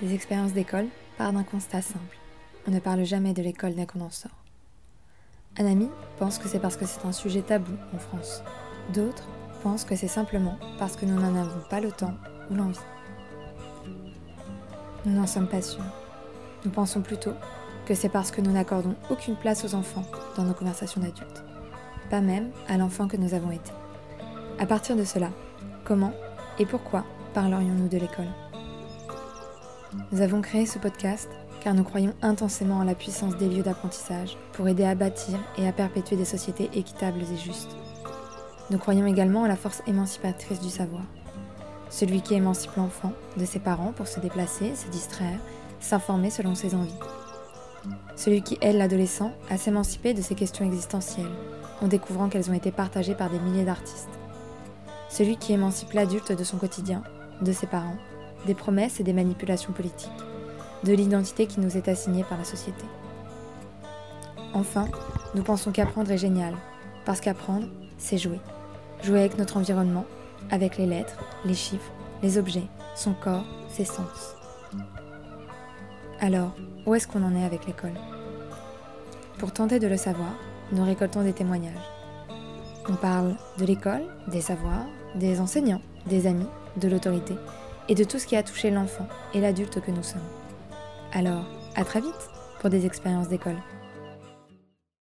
des expériences d'école part d'un constat simple. On ne parle jamais de l'école dès qu'on en sort. Un ami pense que c'est parce que c'est un sujet tabou en France. D'autres pensent que c'est simplement parce que nous n'en avons pas le temps ou l'envie. Nous n'en sommes pas sûrs. Nous pensons plutôt que c'est parce que nous n'accordons aucune place aux enfants dans nos conversations d'adultes. Pas même à l'enfant que nous avons été. À partir de cela, comment et pourquoi parlerions-nous de l'école? Nous avons créé ce podcast car nous croyons intensément en la puissance des lieux d'apprentissage pour aider à bâtir et à perpétuer des sociétés équitables et justes. Nous croyons également en la force émancipatrice du savoir. Celui qui émancipe l'enfant de ses parents pour se déplacer, se distraire, s'informer selon ses envies. Celui qui aide l'adolescent à s'émanciper de ses questions existentielles en découvrant qu'elles ont été partagées par des milliers d'artistes. Celui qui émancipe l'adulte de son quotidien, de ses parents, des promesses et des manipulations politiques, de l'identité qui nous est assignée par la société. Enfin, nous pensons qu'apprendre est génial, parce qu'apprendre, c'est jouer. Jouer avec notre environnement, avec les lettres, les chiffres, les objets, son corps, ses sens. Alors, où est-ce qu'on en est avec l'école? Pour tenter de le savoir, nous récoltons des témoignages. On parle de l'école, des savoirs, des enseignants, des amis, de l'autorité et de tout ce qui a touché l'enfant et l'adulte que nous sommes. Alors, à très vite pour des expériences d'école.